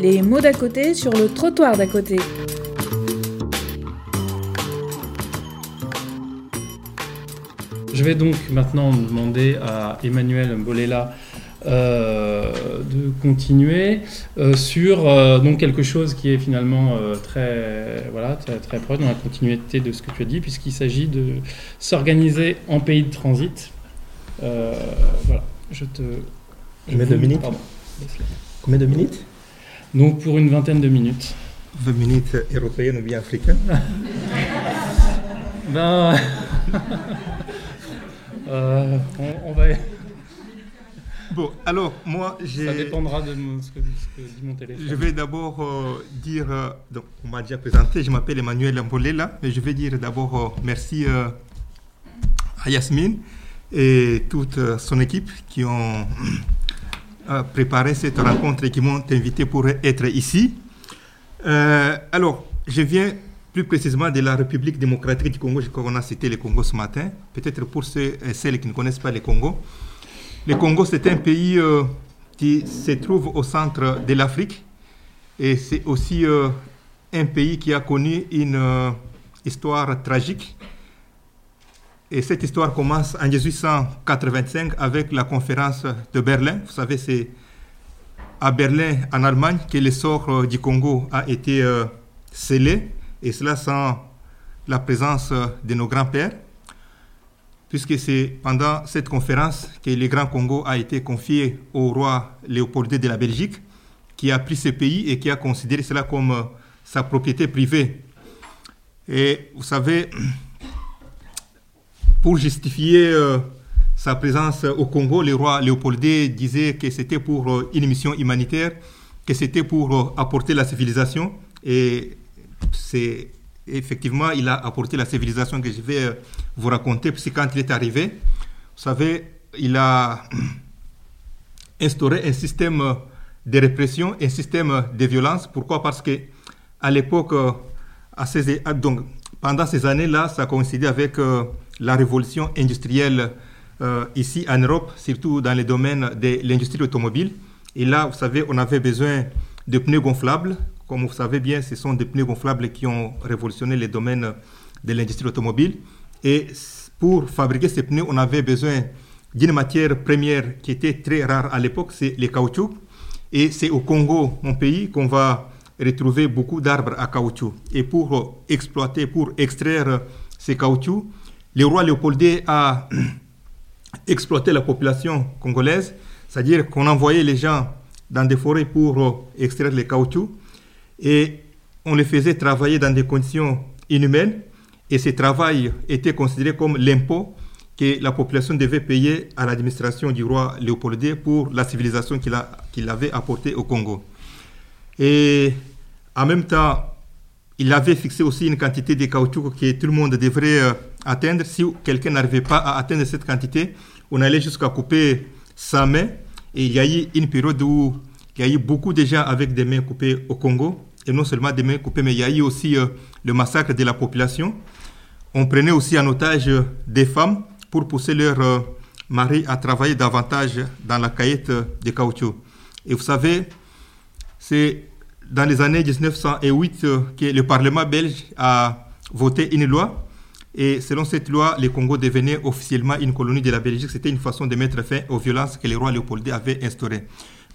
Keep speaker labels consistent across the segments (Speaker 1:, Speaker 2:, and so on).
Speaker 1: les mots d'à côté sur le trottoir d'à côté.
Speaker 2: Je vais donc maintenant demander à Emmanuel Mbolela euh, de continuer euh, sur euh, donc quelque chose qui est finalement très, voilà, très, très, proche dans la continuité de ce que tu as dit, puisqu'il s'agit de s'organiser en pays de transit. voilà, je te.
Speaker 3: Combien de minutes Combien de minutes
Speaker 2: Donc pour une vingtaine de minutes.
Speaker 3: 20 minutes européennes ou bien africaines
Speaker 2: Ben. on, va.
Speaker 3: Bon, alors, moi, j'ai...
Speaker 2: Ça dépendra de ce, que, dit mon téléphone.
Speaker 3: Je vais d'abord euh, dire... Euh, donc, on m'a déjà présenté, je m'appelle Emmanuel Mbolela, mais je vais dire d'abord euh, merci à Yasmine et toute son équipe qui ont préparé cette rencontre et qui m'ont invité pour être ici. alors, je viens plus précisément de la République démocratique du Congo. Je qu'on a cité le Congo ce matin. Peut-être pour ceux et celles qui ne connaissent pas le Congo. Le Congo, c'est un pays euh, qui se trouve au centre de l'Afrique et c'est aussi euh, un pays qui a connu une euh, histoire tragique. Et cette histoire commence en 1885 avec la conférence de Berlin. Vous savez, c'est à Berlin, en Allemagne, que l'essor du Congo a été scellé, et cela sans la présence de nos grands-pères puisque c'est pendant cette conférence que le Grand Congo a été confié au roi Léopold II de la Belgique, qui a pris ce pays et qui a considéré cela comme euh, sa propriété privée. Et vous savez, pour justifier euh, sa présence au Congo, le roi Léopold II disait que c'était pour euh, une mission humanitaire, que c'était pour apporter la civilisation. Et c'est effectivement, il a apporté la civilisation que je vais euh, vous raconter, puisque quand il est arrivé, vous savez, il a instauré un système de répression, un système de violence. Pourquoi? Parce que à l'époque, euh, donc, pendant ces années-là, ça coïncidait avec euh, la révolution industrielle ici en Europe, surtout dans les domaines de l'industrie automobile. Et là, vous savez, on avait besoin de pneus gonflables comme vous savez bien, ce sont des pneus gonflables qui ont révolutionné les domaines de l'industrie automobile. Et pour fabriquer ces pneus, on avait besoin d'une matière première qui était très rare à l'époque, c'est le caoutchouc. Et c'est au Congo, mon pays, qu'on va retrouver beaucoup d'arbres à caoutchouc. Et pour exploiter, pour extraire ces caoutchoucs, le roi Léopold a exploité la population congolaise, c'est-à-dire qu'on envoyait les gens dans des forêts pour extraire les caoutchoucs et on les faisait travailler dans des conditions inhumaines et ce travail était considéré comme l'impôt que la population devait payer à l'administration du roi Léopold II pour la civilisation qu'il avait apportée au Congo. Et en même temps, il avait fixé aussi une quantité de caoutchouc que tout le monde devrait euh, atteindre. Si quelqu'un n'arrivait pas à atteindre cette quantité, on allait jusqu'à couper sa main. Et il y a eu une période où il y a eu beaucoup de gens avec des mains coupées au Congo et non seulement des mains coupées, mais il y a eu aussi euh, le massacre de la population. On prenait aussi en otage euh, des femmes pour pousser leurs euh, maris à travailler davantage dans la caillette de caoutchouc. Et vous savez, c'est dans les années 1908 que le Parlement belge a voté une loi. Et selon cette loi, le Congo devenait officiellement une colonie de la Belgique. C'était une façon de mettre fin aux violences que le roi Léopold avait instaurées.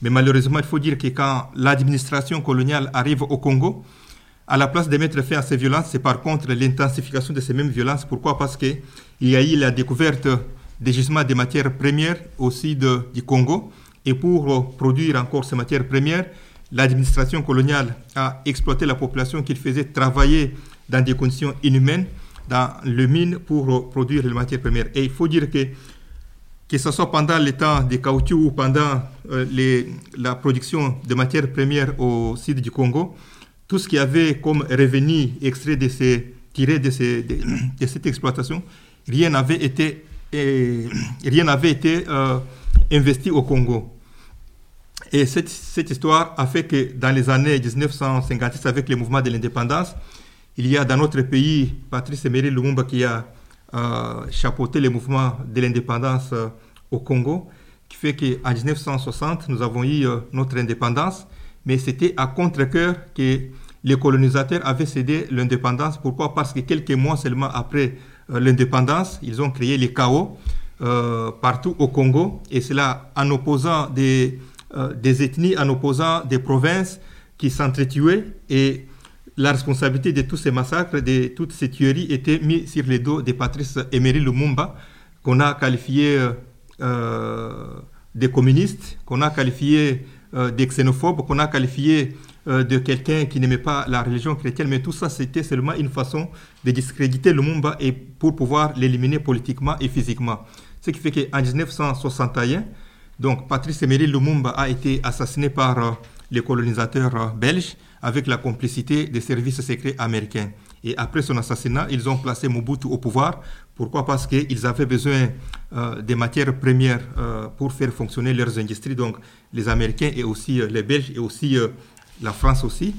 Speaker 3: Mais malheureusement, il faut dire que quand l'administration coloniale arrive au Congo, à la place de mettre fin à ces violences, c'est par contre l'intensification de ces mêmes violences. Pourquoi? Parce qu'il y a eu la découverte des gisements de matières premières au sud du Congo. Et pour produire encore ces matières premières, l'administration coloniale a exploité la population qu'il faisait travailler dans des conditions inhumaines dans le mine pour produire les matières premières. Et il faut dire que que ce soit pendant le temps des caoutchouc ou pendant euh, les, la production de matières premières au sud du Congo, tout ce qui avait comme revenu extrait de ces, tiré de, ces, de, cette exploitation, rien n'avait été, rien n'avait été euh, investi au Congo. Et cette, cette, histoire a fait que dans les années 1956, avec le mouvement de l'indépendance, il y a dans notre pays Patrice Emery Lumumba qui a euh, chapeauté le mouvement de l'indépendance au Congo, qui fait qu'en 1960, nous avons eu euh, notre indépendance. Mais c'était à contre-coeur que les colonisateurs avaient cédé l'indépendance. Pourquoi? Parce que quelques mois seulement après euh, l'indépendance, ils ont créé les chaos euh, partout au Congo, et cela en opposant des, euh, des ethnies, en opposant des provinces qui s'entretuaient, et la responsabilité de tous ces massacres, de toutes ces tueries était mise sur les dos de Patrice Emery Lumumba, qu'on a qualifié des communistes, qu'on a qualifié des xénophobes, qu'on a qualifié euh, de quelqu'un qui n'aimait pas la religion chrétienne, mais tout ça, c'était seulement une façon de discréditer Lumumba et pour pouvoir l'éliminer politiquement et physiquement. Ce qui fait qu'en 1961, donc Patrice Emery Lumumba a été assassiné par euh, les colonisateurs euh, belges avec la complicité des services secrets américains. Et après son assassinat, ils ont placé Mobutu au pouvoir. Pourquoi? Parce qu'ils avaient besoin des matières premières pour faire fonctionner leurs industries. Donc les Américains et aussi les Belges et aussi la France aussi.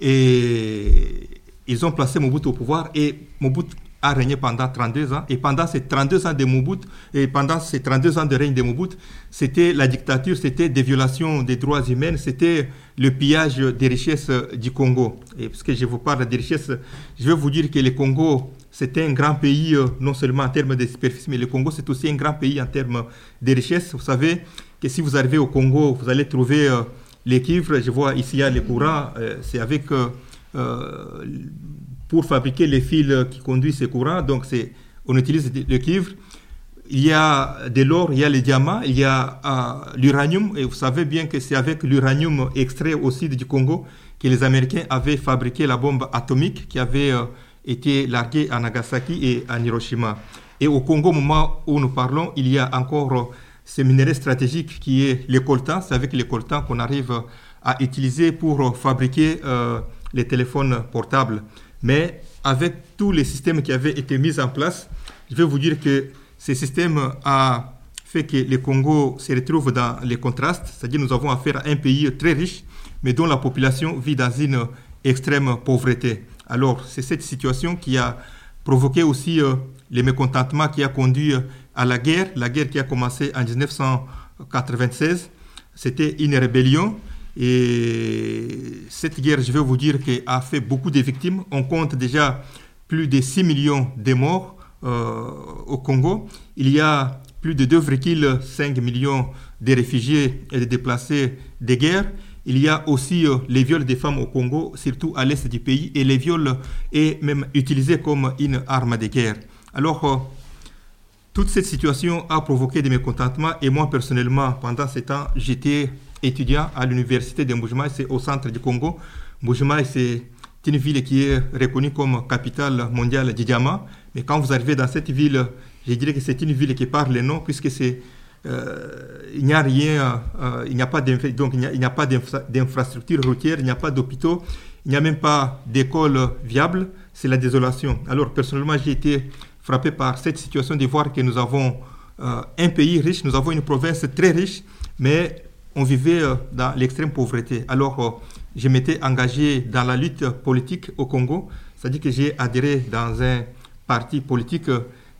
Speaker 3: Et ils ont placé Mobutu au pouvoir et Mobutu a régné pendant 32 ans. Et pendant ces 32 ans de Mobutu, et pendant ces 32 ans de règne de Mobutu, c'était la dictature, c'était des violations des droits humains, c'était le pillage des richesses du Congo. Et puisque je vous parle des richesses, je vais vous dire que le Congo, c'était un grand pays, euh, non seulement en termes de superficie, mais le Congo, c'est aussi un grand pays en termes de richesses. Vous savez que si vous arrivez au Congo, vous allez trouver euh, les cuivres, je vois ici il y a les courants, euh, c'est avec pour fabriquer les fils qui conduisent ces courants, donc c'est on utilise le cuivre. Il y a de l'or, il y a les diamants, il y a l'uranium, et vous savez bien que c'est avec l'uranium extrait au sud du Congo que les Américains avaient fabriqué la bombe atomique qui avait été larguée à Nagasaki et à Hiroshima. Et au Congo, au moment où nous parlons, il y a encore ce minerai stratégique qui est le coltan. C'est avec le coltan qu'on arrive à utiliser pour fabriquer euh, les téléphones portables. Mais avec tous les systèmes qui avaient été mis en place, je vais vous dire que ce système a fait que le Congo se retrouve dans les contrastes, c'est-à-dire nous avons affaire à un pays très riche, mais dont la population vit dans une extrême pauvreté. Alors c'est cette situation qui a provoqué aussi euh, les mécontentements qui a conduit à la guerre, la guerre qui a commencé en 1996. C'était une rébellion et cette guerre, je vais vous dire, a fait beaucoup de victimes. On compte déjà plus de 6 millions de morts euh, au Congo. Il y a plus de 2,5 millions de réfugiés et de déplacés de guerre. Il y a aussi euh, les viols des femmes au Congo, surtout à l'est du pays, et les viols est même utilisé comme une arme de guerre. Alors, euh, toute cette situation a provoqué des mécontentements et moi personnellement, pendant ce temps, j'étais étudiant à l'université de Mbujimai, c'est au centre du Congo. Mbujimai, c'est une ville qui est reconnue comme capitale mondiale du diamant. Mais quand vous arrivez dans cette ville, je dirais que c'est une ville qui parle le nom puisque c'est euh, il n'y a rien, euh, il n'y a pas donc il n'y a, pas d'infrastructure routière, il n'y a pas d'hôpitaux, il n'y a même pas d'école viable. C'est la désolation. Alors personnellement, j'ai été frappé par cette situation de voir que nous avons euh, un pays riche, nous avons une province très riche, mais on vivait euh, dans l'extrême pauvreté. Alors, euh, je m'étais engagé dans la lutte politique au Congo, c'est-à-dire que j'ai adhéré dans un parti politique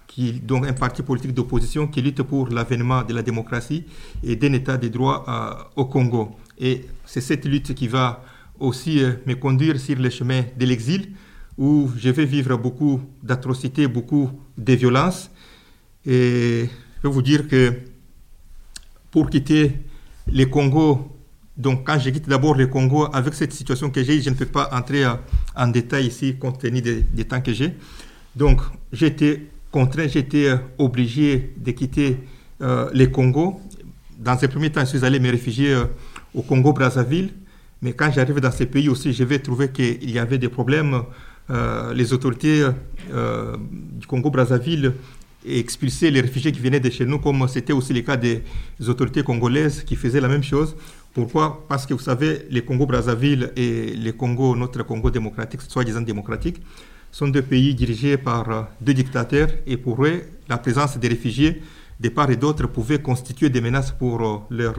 Speaker 3: qui, donc un parti politique d'opposition qui lutte pour l'avènement de la démocratie et d'un état de droit au Congo. Et c'est cette lutte qui va aussi me conduire sur le chemin de l'exil où je vais vivre beaucoup d'atrocités, beaucoup de violences. Et je vais vous dire que pour quitter le Congo, donc quand je quitte d'abord le Congo, avec cette situation que j'ai, je ne peux pas entrer en détail ici compte tenu des, temps que j'ai. Donc j'étais contraint, j'étais obligé de quitter euh, le Congo. Dans un premier temps, je suis allé me réfugier euh, au Congo-Brazzaville. Mais quand j'arrive dans ces pays aussi, je vais trouver qu'il y avait des problèmes euh, les autorités euh, du Congo-Brazzaville expulsaient les réfugiés qui venaient de chez nous, comme c'était aussi le cas des autorités congolaises qui faisaient la même chose. Pourquoi? Parce que vous savez, les Congo-Brazzaville et le Congo, notre Congo démocratique, soi-disant démocratique, sont deux pays dirigés par euh, deux dictateurs et pour eux, la présence des réfugiés de part et d'autre pouvait constituer des menaces pour leur,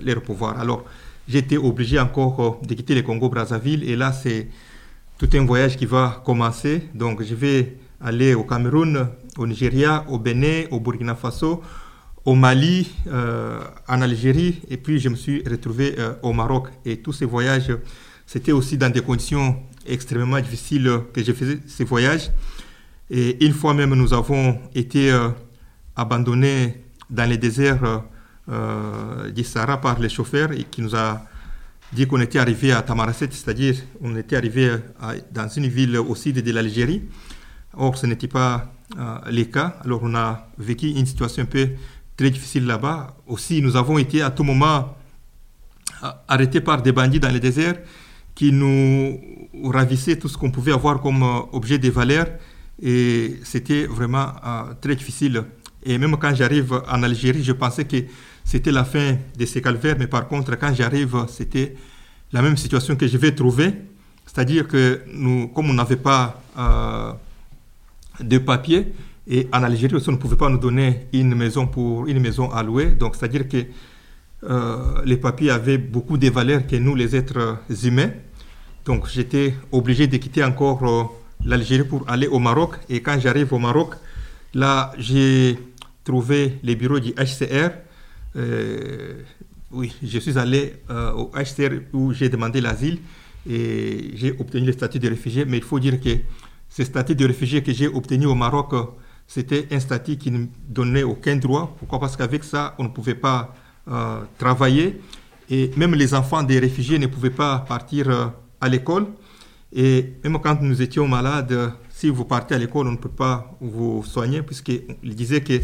Speaker 3: leur pouvoir. Alors, j'étais obligé encore de quitter le Congo-Brazzaville et là, c'est tout un voyage qui va commencer. Donc, je vais aller au Cameroun, au Nigeria, au Bénin, au Burkina Faso, au Mali, en Algérie, et puis je me suis retrouvé au Maroc. Et tous ces voyages, c'était aussi dans des conditions extrêmement difficiles que je faisais ces voyages. Et une fois même, nous avons été abandonnés dans les déserts du Sahara par les chauffeurs et qui nous a dit qu'on était arrivé à Tamaracet, c'est-à-dire on était arrivé dans une ville au sud de l'Algérie. Or, ce n'était pas euh, le cas. Alors, on a vécu une situation un peu très difficile là-bas. Aussi, nous avons été à tout moment euh, arrêtés par des bandits dans le désert qui nous ravissaient tout ce qu'on pouvait avoir comme euh, objet de valeur. Et c'était vraiment très difficile. Et même quand j'arrive en Algérie, je pensais que c'était la fin de ces calvaires, mais par contre, quand j'arrive, c'était la même situation que je vais trouver. C'est-à-dire que nous, comme on n'avait pas de papier, et en Algérie aussi, on ne pouvait pas nous donner une maison, pour, une maison à louer. Donc, c'est-à-dire que euh, les papiers avaient beaucoup de valeurs que nous, les êtres humains. Donc, j'étais obligé de quitter encore euh, l'Algérie pour aller au Maroc. Et quand j'arrive au Maroc, là, j'ai trouvé les bureaux du HCR euh, oui, je suis allé euh, au HCR où j'ai demandé l'asile et j'ai obtenu le statut de réfugié. Mais il faut dire que ce statut de réfugié que j'ai obtenu au Maroc, c'était un statut qui ne donnait aucun droit. Pourquoi? Parce qu'avec ça, on ne pouvait pas euh, travailler et même les enfants des réfugiés ne pouvaient pas partir à l'école. Et même quand nous étions malades, si vous partez à l'école, on ne peut pas vous soigner, puisqu'il disait que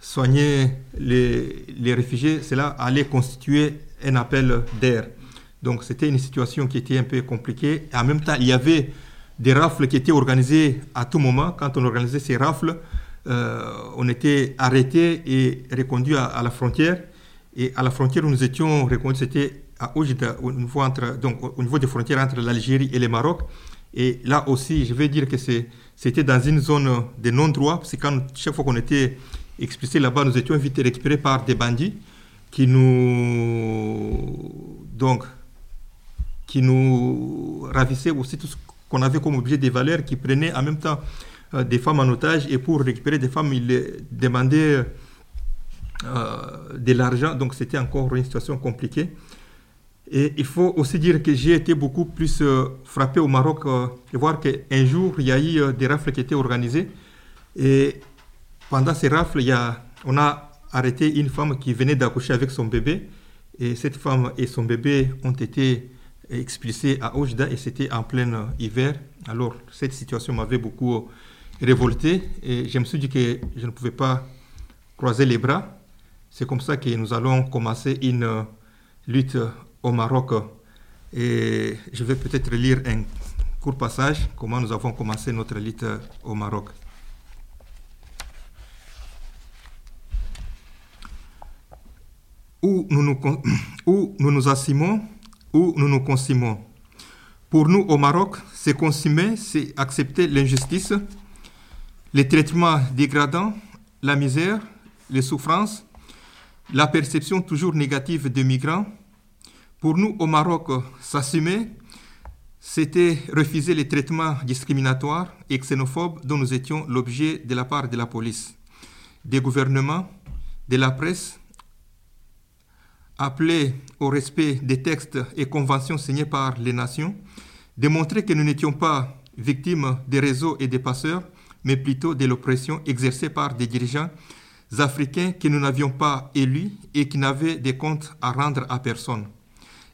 Speaker 3: soigner les, réfugiés, cela allait constituer un appel d'air. Donc c'était une situation qui était un peu compliquée. En même temps, il y avait des rafles qui étaient organisées à tout moment. Quand on organisait ces rafles, euh, on était arrêté et reconduit à, la frontière. Et à la frontière où nous étions reconduits, c'était à Oujda, au niveau, des frontières entre l'Algérie et le Maroc. Et là aussi, je vais dire que c'était dans une zone de non-droit, parce que quand, chaque fois qu'on était expulsés là-bas, nous étions vite récupérés par des bandits qui nous, donc, qui nous ravissaient aussi tout ce qu'on avait comme objet des valeurs, qui prenaient en même temps euh, des femmes en otage et pour récupérer des femmes, ils demandaient euh, de l'argent. Donc c'était encore une situation compliquée. Et il faut aussi dire que j'ai été beaucoup plus euh, frappé au Maroc et voir qu'un jour, il y a eu des rafles qui étaient organisées. Et pendant ces rafles, il on a arrêté une femme qui venait d'accoucher avec son bébé. Et cette femme et son bébé ont été expulsés à Oujda et c'était en plein hiver. Alors, cette situation m'avait beaucoup révolté et je me suis dit que je ne pouvais pas croiser les bras. C'est comme ça que nous allons commencer une lutte au Maroc. Et je vais peut-être lire un court passage, comment nous avons commencé notre lutte au Maroc. où nous nous, où nous, nous assimons, où nous nous consumons. Pour nous, au Maroc, se consumer, c'est accepter l'injustice, les traitements dégradants, la misère, les souffrances, la perception toujours négative des migrants. Pour nous, au Maroc, s'assumer, c'était refuser les traitements discriminatoires et xénophobes dont nous étions l'objet de la part de la police, des gouvernements, de la presse, appeler au respect des textes et conventions signés par les nations, démontrer que nous n'étions pas victimes des réseaux et des passeurs, mais plutôt de l'oppression exercée par des dirigeants africains que nous n'avions pas élus et qui n'avaient des comptes à rendre à personne,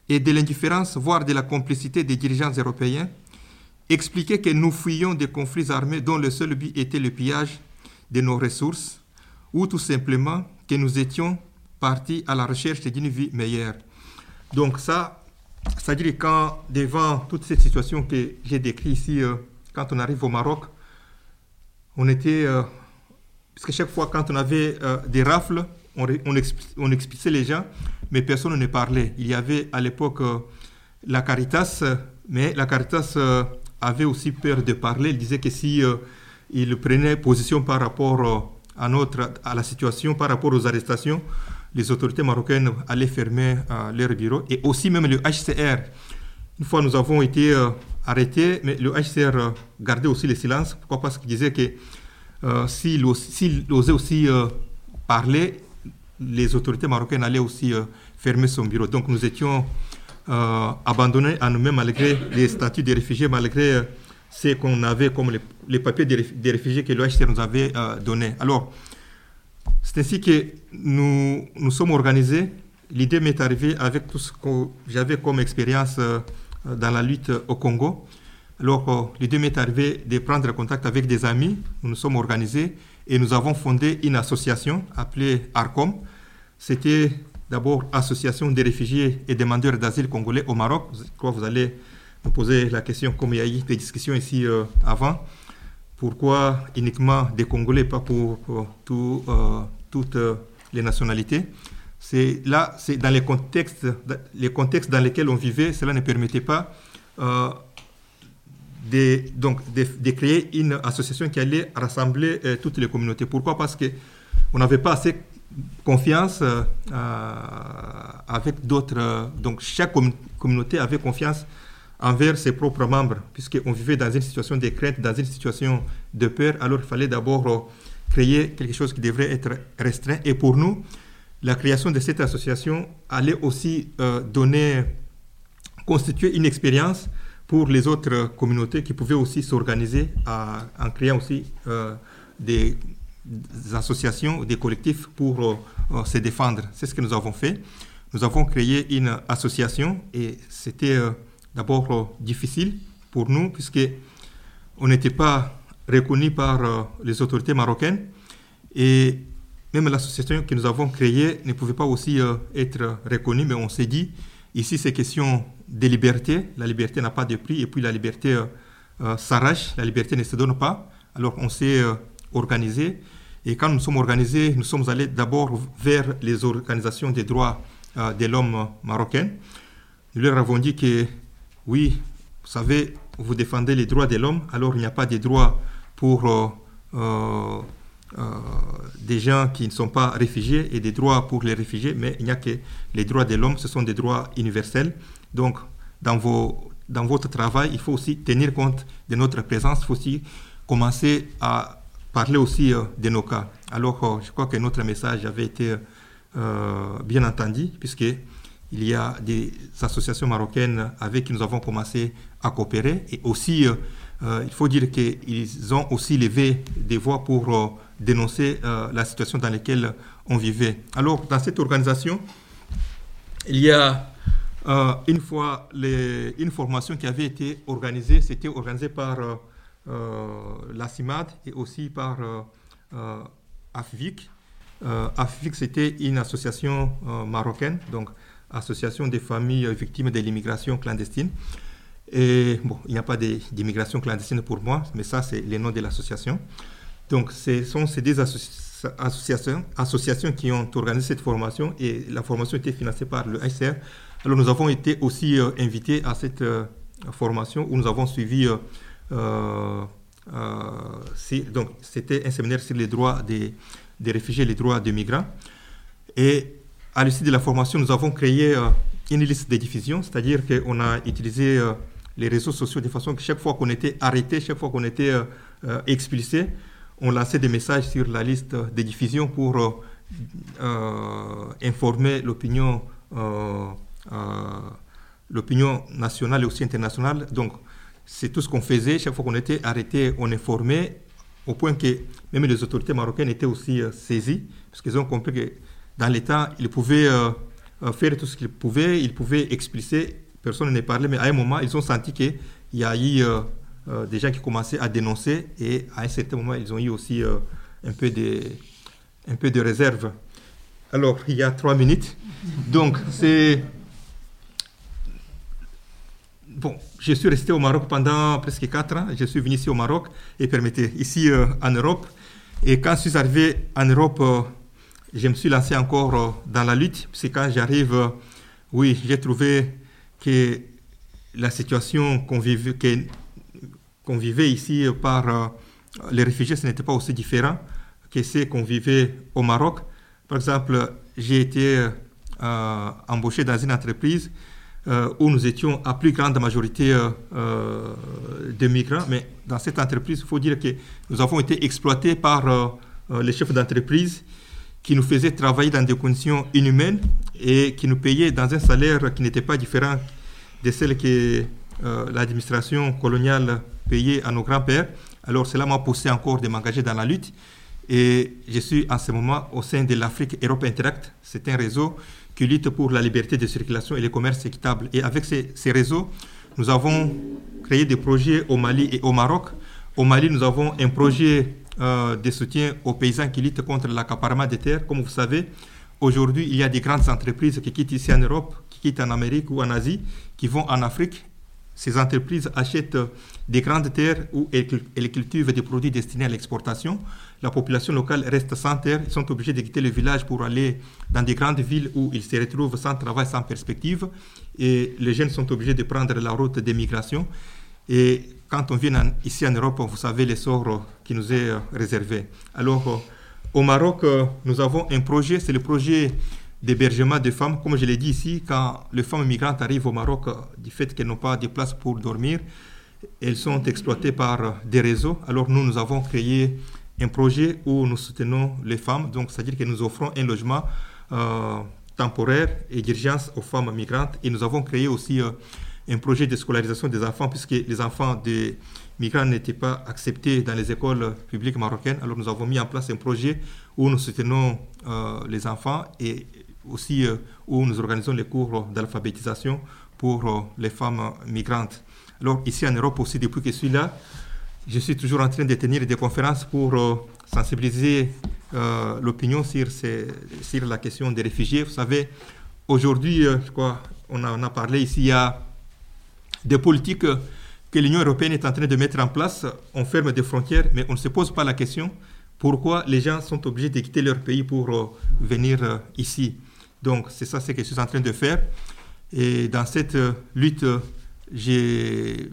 Speaker 3: et de l'indifférence, voire de la complicité des dirigeants européens, expliquer que nous fuyions des conflits armés dont le seul but était le pillage de nos ressources, ou tout simplement que nous étions parti à la recherche d'une vie meilleure. Donc ça, c'est-à-dire quand devant toute cette situation que j'ai décrite ici, euh, quand on arrive au Maroc, on était, euh, parce que chaque fois quand on avait euh, des rafles, on, on, expulsait les gens, mais personne ne parlait. Il y avait à l'époque la Caritas, mais la Caritas avait aussi peur de parler. Il disait que si il prenait position par rapport à, notre, à la situation, par rapport aux arrestations, les autorités marocaines allaient fermer euh, leurs bureaux et aussi même le HCR. Une fois nous avons été euh, arrêtés, mais le HCR euh, gardait aussi le silence. Pourquoi? Parce qu'il disait que s'il osait aussi parler, les autorités marocaines allaient aussi fermer son bureau. Donc nous étions abandonnés à nous-mêmes malgré les statuts des réfugiés, malgré ce qu'on avait comme les, papiers des, réfugiés que l'OHCR nous avait donnés. Alors, c'est ainsi que nous nous sommes organisés. L'idée m'est arrivée avec tout ce que j'avais comme expérience dans la lutte au Congo. Alors, l'idée m'est arrivée de prendre contact avec des amis. Nous nous sommes organisés et nous avons fondé une association appelée ARCOM. C'était d'abord Association des réfugiés et demandeurs d'asile congolais au Maroc. Je crois que vous allez me poser la question, comme il y a eu des discussions ici euh, avant. Pourquoi uniquement des Congolais, pas pour, euh, toutes les nationalités? C'est là, c'est dans les contextes, les contextes dans lesquels on vivait, cela ne permettait pas euh, de, donc, de, créer une association qui allait rassembler euh, toutes les communautés. Pourquoi? Parce qu'on n'avait pas assez confiance euh, avec d'autres. donc chaque communauté avait confiance envers ses propres membres, puisqu'on vivait dans une situation de crainte, dans une situation de peur. Alors il fallait d'abord créer quelque chose qui devrait être restreint. Et pour nous, la création de cette association allait aussi donner, constituer une expérience pour les autres communautés qui pouvaient aussi s'organiser en créant aussi euh, des, associations, des collectifs pour euh, euh, se défendre. C'est ce que nous avons fait. Nous avons créé une association et c'était d'abord difficile pour nous puisque on n'était pas reconnu par les autorités marocaines et même l'association que nous avons créée ne pouvait pas aussi être reconnue, mais on s'est dit, ici c'est question des libertés. La liberté n'a pas de prix et puis la liberté euh, euh, s'arrache, la liberté ne se donne pas. Alors on s'est euh, organisé et quand nous sommes organisés, nous sommes allés d'abord vers les organisations des droits de l'homme marocaines. Nous leur avons dit que oui, vous savez, vous défendez les droits de l'homme, alors il n'y a pas de droits pour des gens qui ne sont pas réfugiés et des droits pour les réfugiés, mais il n'y a que les droits de l'homme, ce sont des droits universels. Donc, dans, vos, dans votre travail, il faut aussi tenir compte de notre présence, il faut aussi commencer à parler aussi euh, de nos cas. Alors, euh, je crois que notre message avait été euh, bien entendu, puisqu'il y a des associations marocaines avec qui nous avons commencé à coopérer. Et aussi, il faut dire qu'ils ont aussi levé des voix pour dénoncer la situation dans laquelle on vivait. Alors, dans cette organisation, il y a euh, une fois, une formation qui avait été organisée, c'était organisé par euh, euh, la CIMAD et aussi par AFVIC. AFVIC, c'était une association marocaine, donc Association des familles victimes de l'immigration clandestine. Et bon, il n'y a pas d'immigration clandestine pour moi, mais ça, c'est le nom de l'association. Donc, ce sont ces deux associations, qui ont organisé cette formation et la formation était financée par le HCR alors nous avons été aussi euh, invités à cette euh, formation où nous avons suivi, euh, donc c'était un séminaire sur les droits des, des, réfugiés, les droits des migrants. Et à l'issue de la formation, nous avons créé une liste de diffusion, c'est-à-dire qu'on a utilisé les réseaux sociaux de façon que chaque fois qu'on était arrêté, chaque fois qu'on était expulsé, on lançait des messages sur la liste de diffusion pour informer l'opinion nationale et aussi internationale. Donc, c'est tout ce qu'on faisait. Chaque fois qu'on était arrêté, on informait, au point que même les autorités marocaines étaient aussi euh, saisies, parce qu'ils ont compris que dans l'État, ils pouvaient euh, euh, faire tout ce qu'ils pouvaient, ils pouvaient expliquer, personne ne parlait, mais à un moment, ils ont senti qu'il y a eu des gens qui commençaient à dénoncer, et à un certain moment, ils ont eu aussi un, peu de, un peu de réserve. Alors, il y a trois minutes. Donc, c'est bon, je suis resté au Maroc pendant presque quatre ans. Je suis venu ici au Maroc et permettez, ici euh, en Europe. Et quand je suis arrivé en Europe, euh, je me suis lancé encore euh, dans la lutte. C'est quand j'arrive, oui, j'ai trouvé que la situation qu'on vivait, ici par les réfugiés, ce n'était pas aussi différent que ce qu'on vivait au Maroc. Par exemple, j'ai été embauché dans une entreprise euh, où nous étions à plus grande majorité euh, euh, de migrants. Mais dans cette entreprise, il faut dire que nous avons été exploités par les chefs d'entreprise qui nous faisaient travailler dans des conditions inhumaines et qui nous payaient dans un salaire qui n'était pas différent de celle que euh, l'administration coloniale payait à nos grands-pères. Alors cela m'a poussé encore de m'engager dans la lutte. Et je suis en ce moment au sein de l'Afrique Europe Interact. C'est un réseau qui lutte pour la liberté de circulation et le commerce équitable. Et avec ces, ces réseaux, nous avons créé des projets au Mali et au Maroc. Au Mali, nous avons un projet euh, de soutien aux paysans qui luttent contre l'accaparement des terres. Comme vous savez, aujourd'hui, il y a des grandes entreprises qui quittent ici en Europe, qui quittent en Amérique ou en Asie, qui vont en Afrique ces entreprises achètent des grandes terres où elles cultivent des produits destinés à l'exportation. La population locale reste sans terre. Ils sont obligés de quitter le village pour aller dans des grandes villes où ils se retrouvent sans travail, sans perspective. Et les jeunes sont obligés de prendre la route d'émigration. Et quand on vient ici en Europe, vous savez les sorts qui nous est réservé. Alors, au Maroc, nous avons un projet, c'est le projet d'hébergement de femmes. Comme je l'ai dit ici, quand les femmes migrantes arrivent au Maroc, euh, du fait qu'elles n'ont pas de place pour dormir, elles sont exploitées par euh, des réseaux. Alors nous, nous avons créé un projet où nous soutenons les femmes, donc c'est-à-dire que nous offrons un logement euh, temporaire et d'urgence aux femmes migrantes. Et nous avons créé aussi un projet de scolarisation des enfants, puisque les enfants des migrants n'étaient pas acceptés dans les écoles publiques marocaines. Alors nous avons mis en place un projet où nous soutenons les enfants et aussi euh, où nous organisons les cours d'alphabétisation pour euh, les femmes migrantes. Alors ici en Europe aussi, depuis que je suis là, je suis toujours en train de tenir des conférences pour euh, sensibiliser l'opinion sur, la question des réfugiés. Vous savez, aujourd'hui, on en a parlé ici, il y a des politiques que l'Union européenne est en train de mettre en place. On ferme des frontières, mais on ne se pose pas la question pourquoi les gens sont obligés de quitter leur pays pour venir ici. Donc c'est ça ce que je suis en train de faire. Et dans cette euh, lutte, je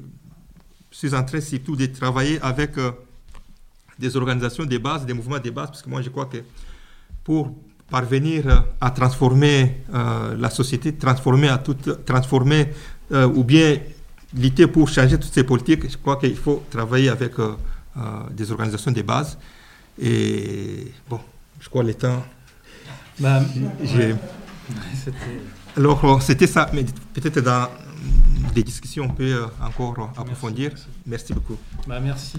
Speaker 3: suis en train surtout de travailler avec euh, des organisations de base, des mouvements de base, parce que moi je crois que pour parvenir euh, à transformer la société, transformer, à toute, transformer ou bien lutter pour changer toutes ces politiques, je crois qu'il faut travailler avec des organisations de base. Et bon, je crois que le temps bah, Alors, c'était ça, mais peut-être dans des discussions, on peut euh, encore approfondir. Merci, beaucoup.
Speaker 2: Bah, merci.